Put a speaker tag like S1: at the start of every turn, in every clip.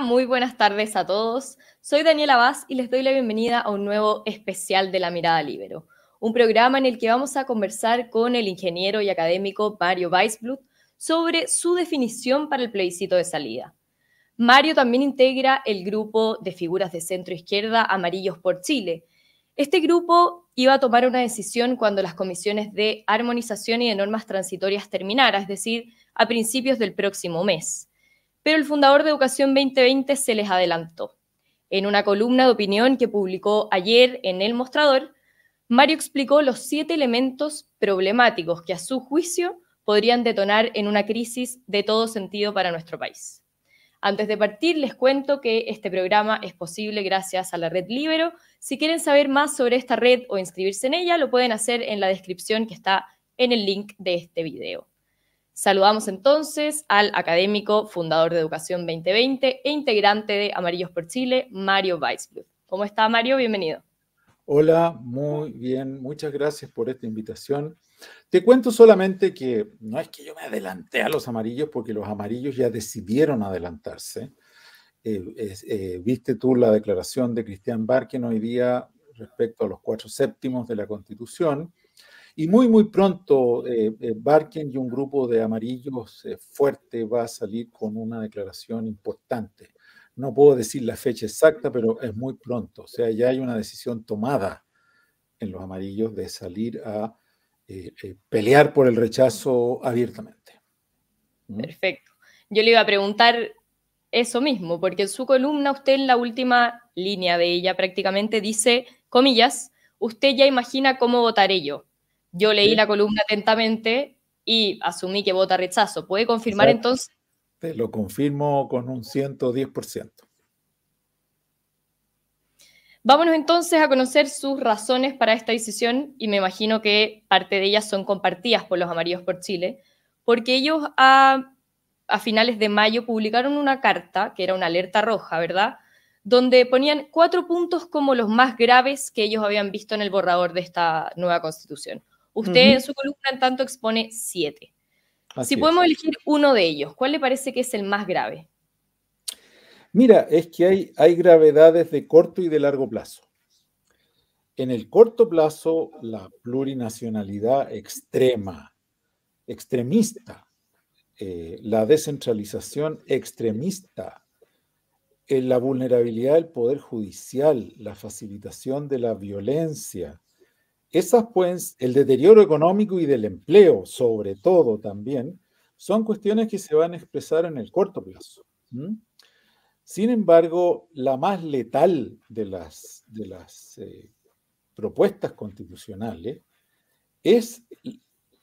S1: Muy buenas tardes a todos. Soy Daniela Vaz y les doy la bienvenida a un nuevo especial de La Mirada Libero, un programa en el que vamos a conversar con el ingeniero y académico Mario Weisblut sobre su definición para el plebiscito de salida. Mario también integra el grupo de figuras de centro izquierda Amarillos por Chile. Este grupo iba a tomar una decisión cuando las comisiones de armonización y de normas transitorias terminaran, es decir, a principios del próximo mes pero el fundador de Educación 2020 se les adelantó. En una columna de opinión que publicó ayer en El Mostrador, Mario explicó los siete elementos problemáticos que a su juicio podrían detonar en una crisis de todo sentido para nuestro país. Antes de partir, les cuento que este programa es posible gracias a la red Libero. Si quieren saber más sobre esta red o inscribirse en ella, lo pueden hacer en la descripción que está en el link de este video. Saludamos entonces al académico, fundador de Educación 2020 e integrante de Amarillos por Chile, Mario Weisblut. ¿Cómo está Mario? Bienvenido.
S2: Hola, muy bien, muchas gracias por esta invitación. Te cuento solamente que no es que yo me adelanté a los amarillos porque los amarillos ya decidieron adelantarse. Eh, eh, viste tú la declaración de Cristian Barken hoy día respecto a los cuatro séptimos de la Constitución y muy, muy pronto eh, eh, Barken y un grupo de amarillos eh, fuerte va a salir con una declaración importante. No puedo decir la fecha exacta, pero es muy pronto. O sea, ya hay una decisión tomada en los amarillos de salir a pelear por el rechazo abiertamente.
S1: ¿Mm? Perfecto. Yo le iba a preguntar eso mismo, porque en su columna usted en la última línea de ella prácticamente dice, comillas, usted ya imagina cómo votaré yo. Yo leí la columna atentamente y asumí que vota rechazo. ¿Puede confirmar entonces?
S2: Te lo confirmo con un 110%.
S1: Vámonos entonces a conocer sus razones para esta decisión y me imagino que parte de ellas son compartidas por los Amarillos por Chile, porque ellos a, a finales de mayo publicaron una carta, que era una alerta roja, ¿verdad? Donde ponían cuatro puntos como los más graves que ellos habían visto en el borrador de esta nueva constitución. Usted en su columna en tanto expone siete. si podemos elegir uno de ellos, ¿cuál le parece que es el más grave?
S2: Mira, es que hay, hay gravedades de corto y de largo plazo. En el corto plazo, la plurinacionalidad extrema, extremista, eh, la descentralización extremista, eh, la vulnerabilidad del poder judicial, la facilitación de la violencia, esas pues, el deterioro económico y del empleo, sobre todo también, son cuestiones que se van a expresar en el corto plazo. Sin embargo, la más letal de las, eh, propuestas constitucionales es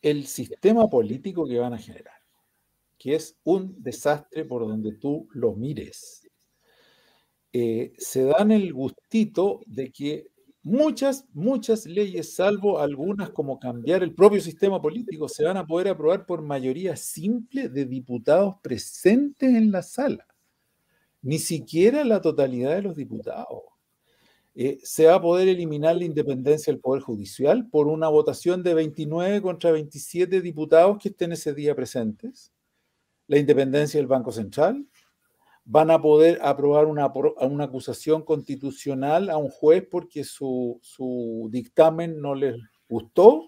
S2: el sistema político que van a generar, que es un desastre por donde tú lo mires. Eh, se dan el gustito de que muchas, muchas leyes, salvo algunas como cambiar el propio sistema político, se van a poder aprobar por mayoría simple de diputados presentes en la sala. Ni siquiera la totalidad de los diputados. Eh, se va a poder eliminar la independencia del Poder Judicial por una votación de 29 contra 27 diputados que estén ese día presentes. La independencia del Banco Central, van a poder aprobar una, una acusación constitucional a un juez porque su, dictamen no les gustó.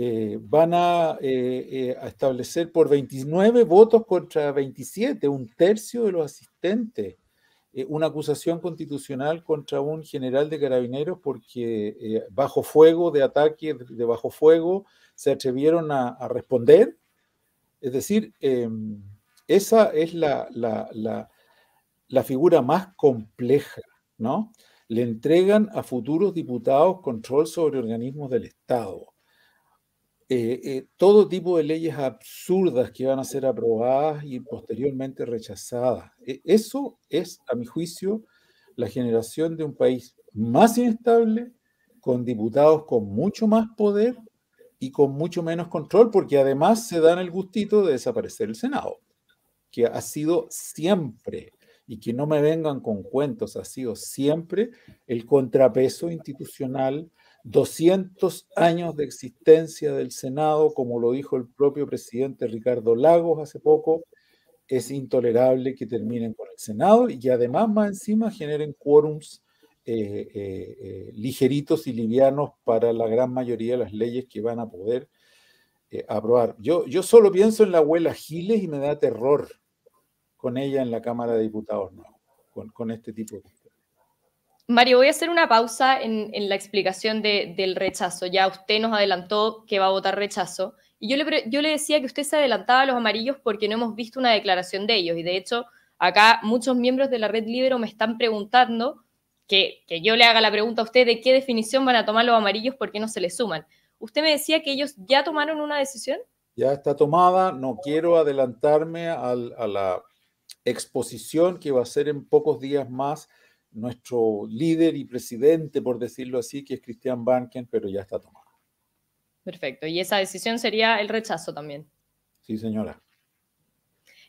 S2: Eh, van a, eh, eh, a, establecer por 29 votos contra 27, un tercio de los asistentes, una acusación constitucional contra un general de carabineros porque bajo fuego, de ataque de bajo fuego, se atrevieron a, a responder. Es decir, em, esa es la, la, figura más compleja, ¿no? Le entregan a futuros diputados control sobre organismos del Estado. Eh, eh, todo tipo de leyes absurdas que van a ser aprobadas y posteriormente rechazadas. E, eso es, a mi juicio, la generación de un país más inestable, con diputados con mucho más poder y con mucho menos control, porque además se dan el gustito de desaparecer el Senado que ha sido siempre, y que no me vengan con cuentos, ha sido siempre el contrapeso institucional, 200 años de existencia del Senado, como lo dijo el propio presidente Ricardo Lagos hace poco, es intolerable que terminen con el Senado y que además más encima generen quórums eh, eh, eh, ligeritos y livianos para la gran mayoría de las leyes que van a poder aprobar. Yo, yo solo pienso en la abuela Giles y me da terror con ella en la Cámara de Diputados, no, con, este tipo de.
S1: Mario, voy a hacer una pausa en, la explicación del rechazo. Ya usted nos adelantó que va a votar rechazo. Y yo le, yo le decía que usted se adelantaba a los amarillos porque no hemos visto una declaración de ellos. Y de hecho, acá muchos miembros de la Red Libero me están preguntando que, yo le haga la pregunta a usted de qué definición van a tomar los amarillos, por qué no se le suman. Usted me decía que ellos ya tomaron una decisión.
S2: Ya está tomada, no quiero adelantarme a la exposición que va a ser en pocos días más nuestro líder y presidente, por decirlo así, que es Cristian Banken, pero ya está tomada.
S1: Perfecto. ¿Y esa decisión sería el rechazo también?
S2: Sí, señora.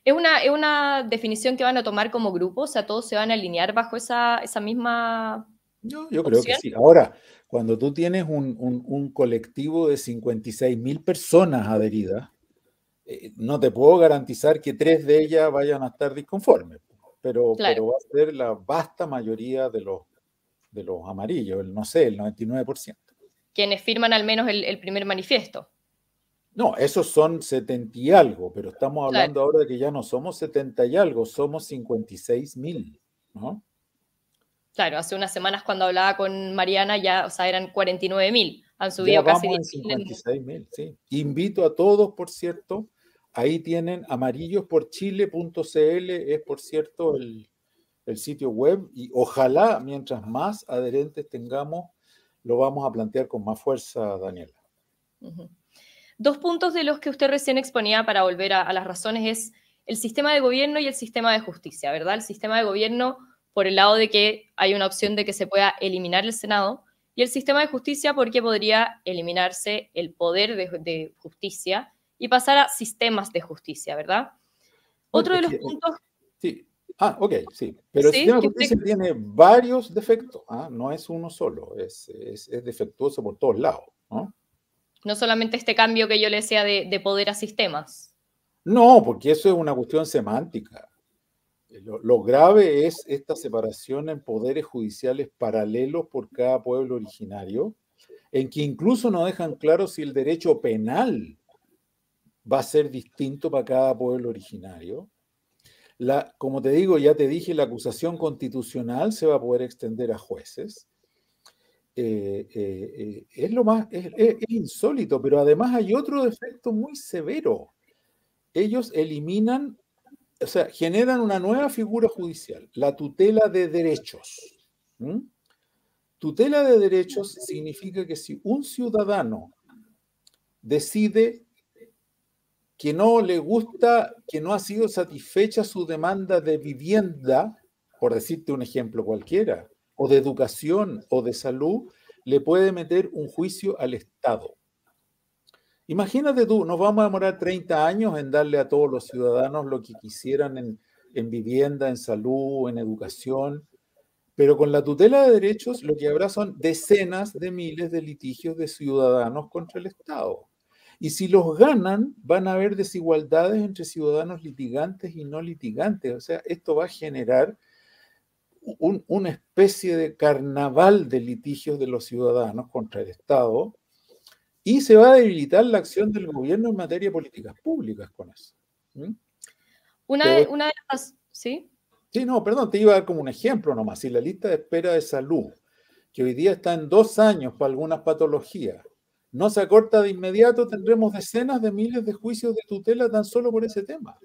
S1: ¿Es una, ¿Es una definición que van a tomar como grupo? O sea, todos se van a alinear bajo esa, esa misma...
S2: Yo, yo creo que sí. Ahora, cuando tú tienes un, un, colectivo de 56 mil personas adheridas, eh, no te puedo garantizar que tres de ellas vayan a estar disconformes, pero, pero va a ser la vasta mayoría de los, de los amarillos, el, no sé, el 99%.
S1: Quienes firman al menos el, el primer manifiesto.
S2: No, esos son 70 y algo, pero estamos hablando ahora de que ya no somos 70 y algo, somos 56 mil, ¿no?
S1: Claro, hace unas semanas cuando hablaba con Mariana ya, o sea, eran 49 mil, han subido casi
S2: 56 mil, sí. Invito a todos, por cierto, ahí tienen amarillosporchile.cl, es por cierto el, sitio web, y ojalá mientras más adherentes tengamos, lo vamos a plantear con más fuerza, Daniela.
S1: Dos puntos de los que usted recién exponía para volver a, las razones es el sistema de gobierno y el sistema de justicia, ¿verdad? El sistema de gobierno por el lado de que hay una opción de que se pueda eliminar el Senado y el sistema de justicia porque podría eliminarse el poder de, justicia y pasar a sistemas de justicia, ¿verdad? Otro de los puntos...
S2: Sí. Ah, ok, sí. Pero el sistema de justicia tiene varios defectos, ¿ah? no es uno solo, es, es, es defectuoso por todos lados. ¿no?
S1: No solamente este cambio que yo le decía de, poder a sistemas.
S2: No, porque eso es una cuestión semántica. Lo, grave es esta separación en poderes judiciales paralelos por cada pueblo originario, en que incluso no dejan claro si el derecho penal va a ser distinto para cada pueblo originario. Como te digo, ya te dije, la acusación constitucional se va a poder extender a jueces. Eh, eh, eh, es lo más, es, insólito, pero además hay otro defecto muy severo. Ellos eliminan, o sea, generan una nueva figura judicial, la tutela de derechos. Tutela de derechos significa que si un ciudadano decide que no le gusta, que no ha sido satisfecha su demanda de vivienda, por decirte un ejemplo cualquiera, o de educación o de salud, le puede meter un juicio al Estado. Imagínate tú, nos vamos a demorar 30 años en darle a todos los ciudadanos lo que quisieran en, en vivienda, en salud, en educación, pero con la tutela de derechos lo que habrá son decenas de miles de litigios de ciudadanos contra el Estado. Y si los ganan, van a haber desigualdades entre ciudadanos litigantes y no litigantes. O sea, esto va a generar una especie de carnaval de litigios de los ciudadanos contra el Estado y se va a debilitar la acción del gobierno en materia de políticas públicas con eso.
S1: Una, de, una de las... ¿Sí?
S2: Sí, no, perdón, te iba a dar como un ejemplo nomás. Si la lista de espera de salud, que hoy día está en dos años para algunas patologías, no se acorta de inmediato, tendremos decenas de miles de juicios de tutela tan solo por ese tema.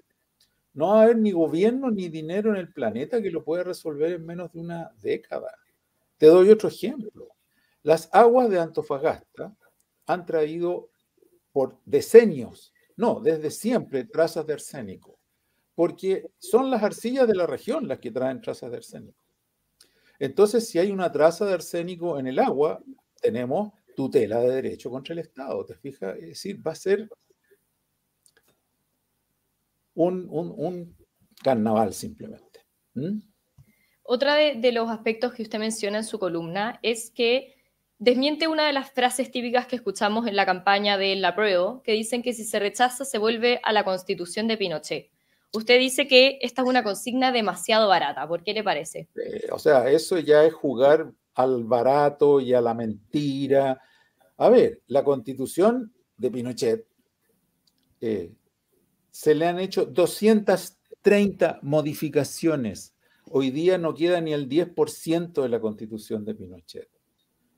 S2: No va a haber ni gobierno ni dinero en el planeta que lo pueda resolver en menos de una década. Te doy otro ejemplo. Las aguas de Antofagasta han traído por decenios, no, desde siempre, trazas de arsénico, porque son las arcillas de la región las que traen trazas de arsénico. Entonces, si hay una traza de arsénico en el agua, tenemos tutela de derecho contra el Estado, ¿te? Es decir, va a ser un, carnaval simplemente.
S1: Otra de, los aspectos que usted menciona en su columna es que desmiente una de las frases típicas que escuchamos en la campaña de La Prueba, que dicen que si se rechaza se vuelve a la constitución de Pinochet. Usted dice que esta es una consigna demasiado barata. ¿Por qué le parece?
S2: Eh, o sea, eso ya es jugar al barato y a la mentira. A ver, la constitución de Pinochet eh, se le han hecho 230 modificaciones. Hoy día no queda ni el 10% de la constitución de Pinochet.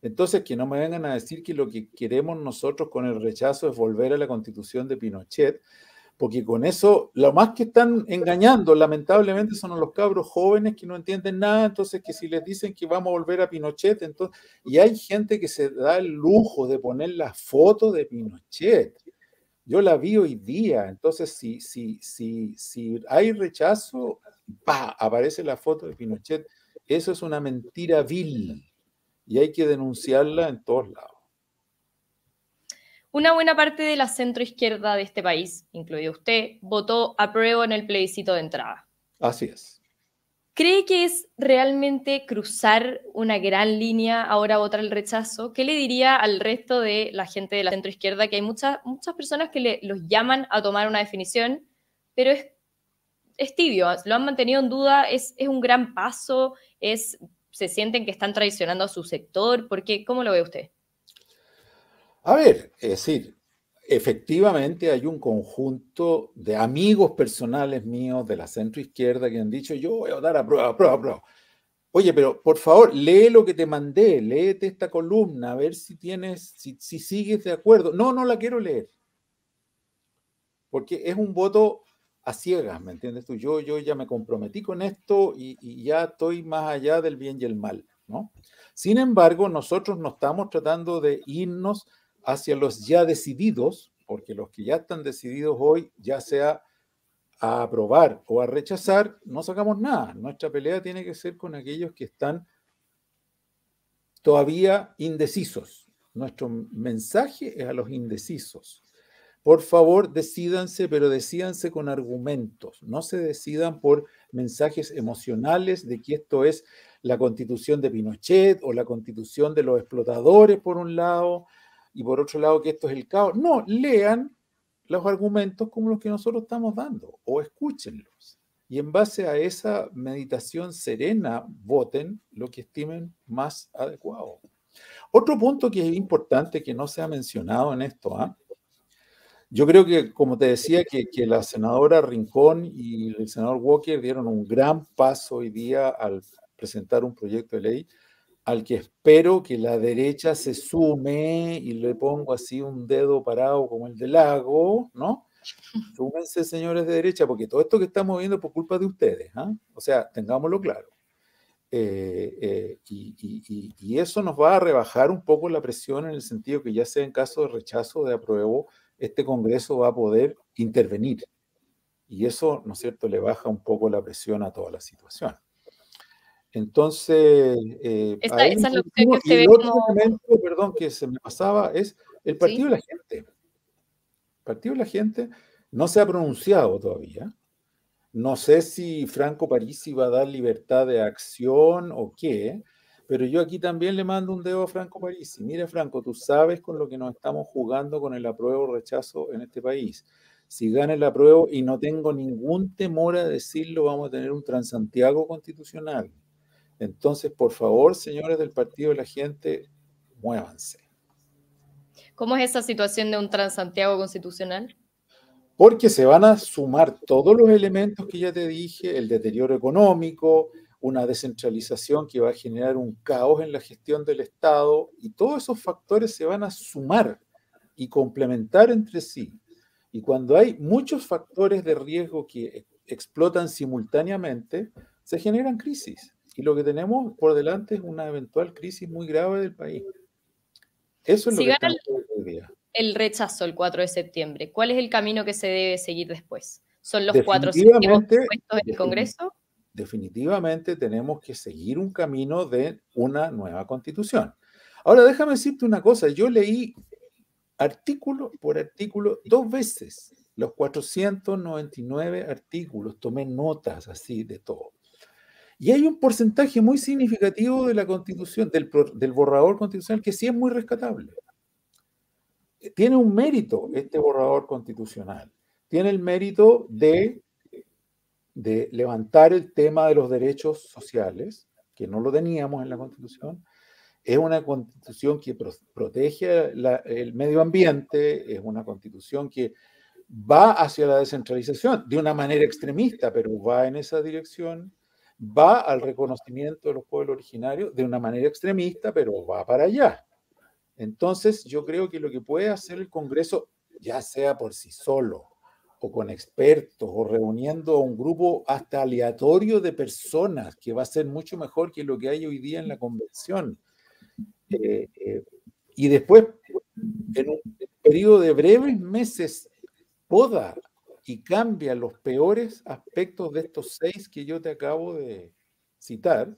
S2: Entonces, que no me vengan a decir que lo que queremos nosotros con el rechazo es volver a la constitución de Pinochet, porque con eso, lo más que están engañando, lamentablemente, son los cabros jóvenes que no entienden nada, entonces que si les dicen que vamos a volver a Pinochet, entonces, y hay gente que se da el lujo de poner la foto de Pinochet. Yo la vi hoy día, entonces si, si, si, si hay rechazo, ¡pa! aparece la foto de Pinochet. Eso es una mentira vil y hay que denunciarla en todos lados.
S1: Una buena parte de la centroizquierda de este país, incluido usted, votó a prueba en el plebiscito de entrada.
S2: Así es.
S1: ¿Cree que es realmente cruzar una gran línea ahora votar el rechazo? ¿Qué le diría al resto de la gente de la centroizquierda? Que hay muchas, muchas personas que le, los llaman a tomar una definición, pero es, es tibio, lo han mantenido en duda, es, es un gran paso, es, se sienten que están traicionando a su sector, porque ¿cómo lo ve usted?
S2: A ver, es decir, efectivamente hay un conjunto de amigos personales míos de la centro izquierda que han dicho, yo voy a votar a prueba, a prueba, a prueba. Oye, pero por favor, lee lo que te mandé, léete esta columna, a ver si tienes, si, sigues de acuerdo. No, no la quiero leer. Porque es un voto a ciegas, ¿me entiendes tú? Yo, yo ya me comprometí con esto y, ya estoy más allá del bien y el mal, ¿no? Sin embargo, nosotros no estamos tratando de irnos hacia los ya decididos, porque los que ya están decididos hoy, ya sea a aprobar o a rechazar, no sacamos nada. Nuestra pelea tiene que ser con aquellos que están todavía indecisos. Nuestro mensaje es a los indecisos. Por favor, decídanse, pero decídanse con argumentos. No se decidan por mensajes emocionales de que esto es la constitución de Pinochet o la constitución de los explotadores, por un lado, y por otro lado que esto es el caos. No, lean los argumentos como los que nosotros estamos dando o escúchenlos. Y en base a esa meditación serena, voten lo que estimen más adecuado. Otro punto que es importante que no se ha mencionado en esto, ¿ah? Yo creo que, como te decía, que, que, la senadora Rincón y el senador Walker dieron un gran paso hoy día al presentar un proyecto de ley al que espero que la derecha se sume y le pongo así un dedo parado como el del lago, ¿no? Súmense, señores de derecha, porque todo esto que estamos viendo es por culpa de ustedes, ¿ah? O sea, tengámoslo claro. Eh, eh, y, y, eso nos va a rebajar un poco la presión en el sentido que ya sea en caso de rechazo de apruebo, este Congreso va a poder intervenir. Y eso, ¿no es cierto?, le baja un poco la presión a toda la situación. Entonces, eh, esa, es la opción que usted ve otro elemento, perdón, que se me pasaba es el Partido de la Gente. El Partido de la Gente no se ha pronunciado todavía. No sé si Franco Parisi va a dar libertad de acción o qué, pero yo aquí también le mando un dedo a Franco Parisi. Mira, Franco, tú sabes con lo que nos estamos jugando con el apruebo o rechazo en este país. Si gana el apruebo, y no tengo ningún temor a decirlo, vamos a tener un Transantiago constitucional entonces, por favor, señores del Partido de la Gente, muévanse.
S1: ¿Cómo es esa situación de un Transantiago constitucional?
S2: Porque se van a sumar todos los elementos que ya te dije, el deterioro económico, una descentralización que va a generar un caos en la gestión del Estado y todos esos factores se van a sumar y complementar entre sí. Y cuando hay muchos factores de riesgo que explotan simultáneamente, se generan crisis. Y lo que tenemos por delante es una eventual crisis muy grave del país.
S1: Eso es lo que estamos el, día. el rechazo el 4 de septiembre, ¿cuál es el camino que se debe seguir después? ¿Son los cuatro puestos del Congreso?
S2: Definitivamente tenemos que seguir un camino de una nueva constitución. Ahora, déjame decirte una cosa. Yo leí artículo por artículo dos veces, los 499 artículos, tomé notas así de todo. Y hay un porcentaje muy significativo de la constitución, del, borrador constitucional, que sí es muy rescatable. Tiene un mérito este borrador constitucional. Tiene el mérito de de levantar el tema de los derechos sociales, que no lo teníamos en la Constitución. Es una constitución que protege el medio ambiente, es una constitución que va hacia la descentralización de una manera extremista, pero va en esa dirección, va al reconocimiento de los pueblos originarios de una manera extremista, pero va para allá. Entonces, yo creo que lo que puede hacer el Congreso, ya sea por sí solo, o con expertos, o reuniendo a un grupo hasta aleatorio de personas, que va a ser mucho mejor que lo que hay hoy día en la convención. Eh, eh, y después, en un periodo de breves meses, poda y cambia los peores aspectos de estos seis que yo te acabo de citar,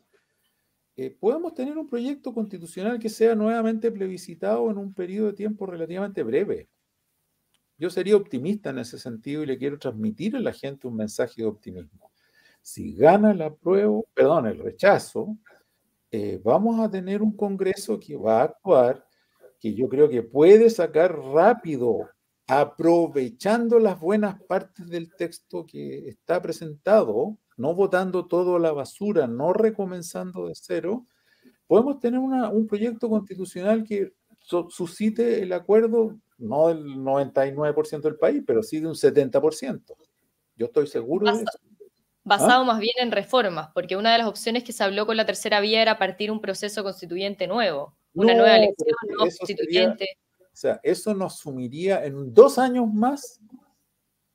S2: eh, podemos tener un proyecto constitucional que sea nuevamente plebiscitado en un periodo de tiempo relativamente breve. Yo sería optimista en ese sentido y le quiero transmitir a la gente un mensaje de optimismo. Si gana la prueba, perdón, el rechazo, eh, vamos a tener un Congreso que va a actuar, que yo creo que puede sacar rápido aprovechando las buenas partes del texto que está presentado, no votando todo a la basura, no recomenzando de cero, podemos tener un proyecto constitucional que suscite el acuerdo, no del 99% del país, pero sí de un 70%. Yo estoy seguro de eso.
S1: Basado ¿Ah? más bien en reformas, porque una de las opciones que se habló con la tercera vía era partir un proceso constituyente nuevo, una nueva elección no constituyente.
S2: O sea, eso nos sumiría en dos años más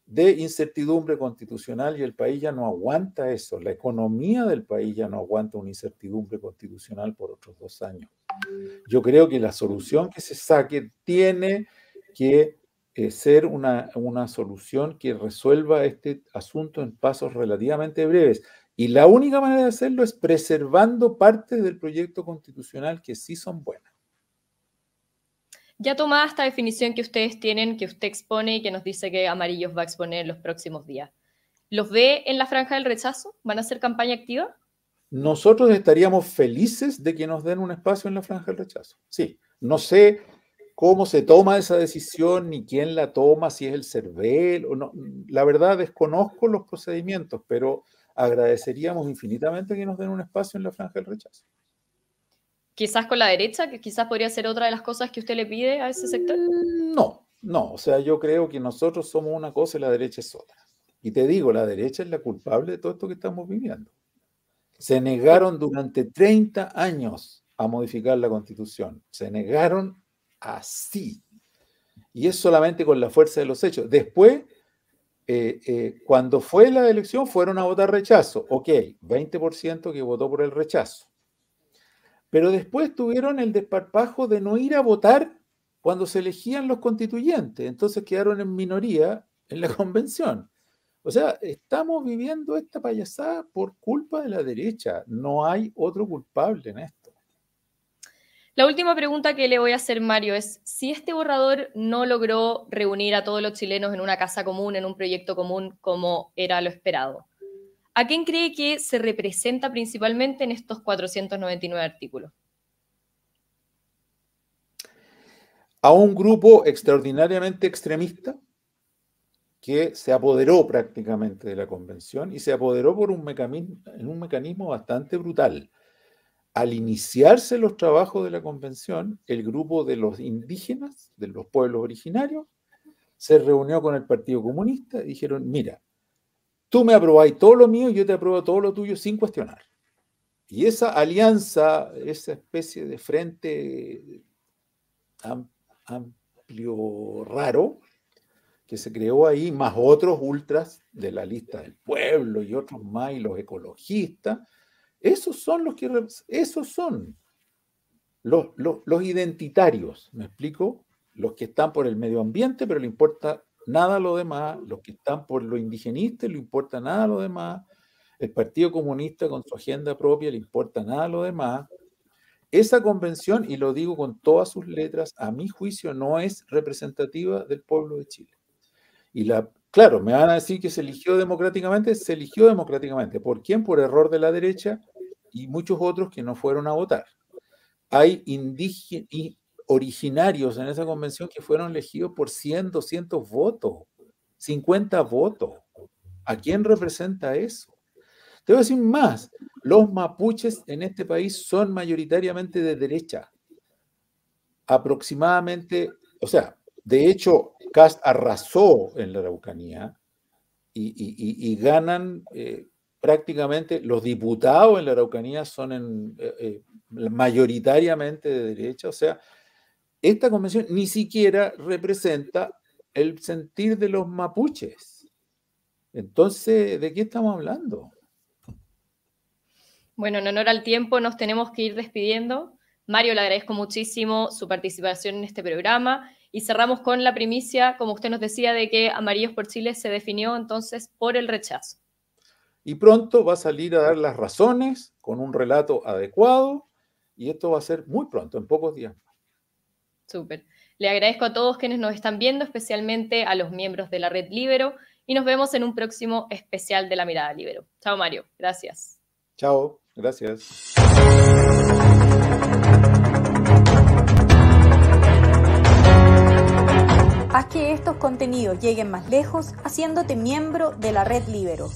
S2: de incertidumbre constitucional y el país ya no aguanta eso. La economía del país ya no aguanta una incertidumbre constitucional por otros dos años. Yo creo que la solución que se saque tiene que eh, ser una, una solución que resuelva este asunto en pasos relativamente breves. Y la única manera de hacerlo es preservando partes del proyecto constitucional que sí son buenas.
S1: Ya tomada esta definición que ustedes tienen, que usted expone y que nos dice que Amarillos va a exponer en los próximos días, ¿los ve en la franja del rechazo? ¿Van a hacer campaña activa?
S2: Nosotros estaríamos felices de que nos den un espacio en la franja del rechazo. Sí, no sé cómo se toma esa decisión ni quién la toma, si es el CERVEL o no. La verdad desconozco los procedimientos, pero agradeceríamos infinitamente que nos den un espacio en la franja del rechazo
S1: quizás con la derecha, que quizás podría ser otra de las cosas que usted le pide a ese sector?
S2: Mm, no, no, o sea, yo creo que nosotros somos una cosa y la derecha es otra. Y te digo, la derecha es la culpable de todo esto que estamos viviendo. Se negaron durante 30 años a modificar la constitución. Se negaron así. Y es solamente con la fuerza de los hechos. Después, eh, eh, cuando fue la elección, fueron a votar rechazo. Ok, 20% que votó por el rechazo pero después tuvieron el desparpajo de no ir a votar cuando se elegían los constituyentes, entonces quedaron en minoría en la convención. O sea, estamos viviendo esta payasada por culpa de la derecha, no hay otro culpable en esto.
S1: La última pregunta que le voy a hacer, Mario, es si este borrador no logró reunir a todos los chilenos en una casa común, en un proyecto común, como era lo esperado, ¿A quién cree que se representa principalmente en estos 499 artículos?
S2: A un grupo extraordinariamente extremista que se apoderó prácticamente de la convención y se apoderó por un mecanismo, en un mecanismo bastante brutal. Al iniciarse los trabajos de la convención, el grupo de los indígenas, de los pueblos originarios, se reunió con el Partido Comunista y dijeron, mira, tú me aprobáis todo lo mío y yo te apruebo todo lo tuyo sin cuestionar. Y esa alianza, esa especie de frente amplio, raro, que se creó ahí, más otros ultras de la lista del pueblo y otros más, y los ecologistas, esos son los que, esos son los, los, los identitarios, ¿me explico? Los que están por el medio ambiente, pero le importa nada a lo demás, los que están por lo indigenista le importa nada a lo demás, el Partido Comunista con su agenda propia le importa nada a lo demás. Esa convención, y lo digo con todas sus letras, a mi juicio no es representativa del pueblo de Chile. Y la, claro, me van a decir que se eligió democráticamente, se eligió democráticamente. ¿Por quién? Por error de la derecha y muchos otros que no fueron a votar. Hay indígenas originarios en esa convención que fueron elegidos por 100, 200 votos, 50 votos. ¿A quién representa eso? Te voy a decir más, los mapuches en este país son mayoritariamente de derecha. Aproximadamente, o sea, de hecho, Cast arrasó en la Araucanía y, ganan eh, prácticamente, los diputados en la Araucanía son eh, eh, mayoritariamente de derecha, o sea, esta convención ni siquiera representa el sentir de los mapuches. Entonces, ¿de qué estamos hablando?
S1: Bueno, en honor al tiempo nos tenemos que ir despidiendo. Mario, le agradezco muchísimo su participación en este programa y cerramos con la primicia, como usted nos decía, de que Amarillos por Chile se definió entonces por el rechazo.
S2: Y pronto va a salir a dar las razones con un relato adecuado y esto va a ser muy pronto, en pocos días.
S1: Súper. Le agradezco a todos quienes nos están viendo, especialmente a los miembros de la red Libero, y nos vemos en un próximo especial de la mirada Libero. Chao Mario, gracias.
S2: Chao, gracias.
S3: Haz que estos contenidos lleguen más lejos haciéndote miembro de la red Libero.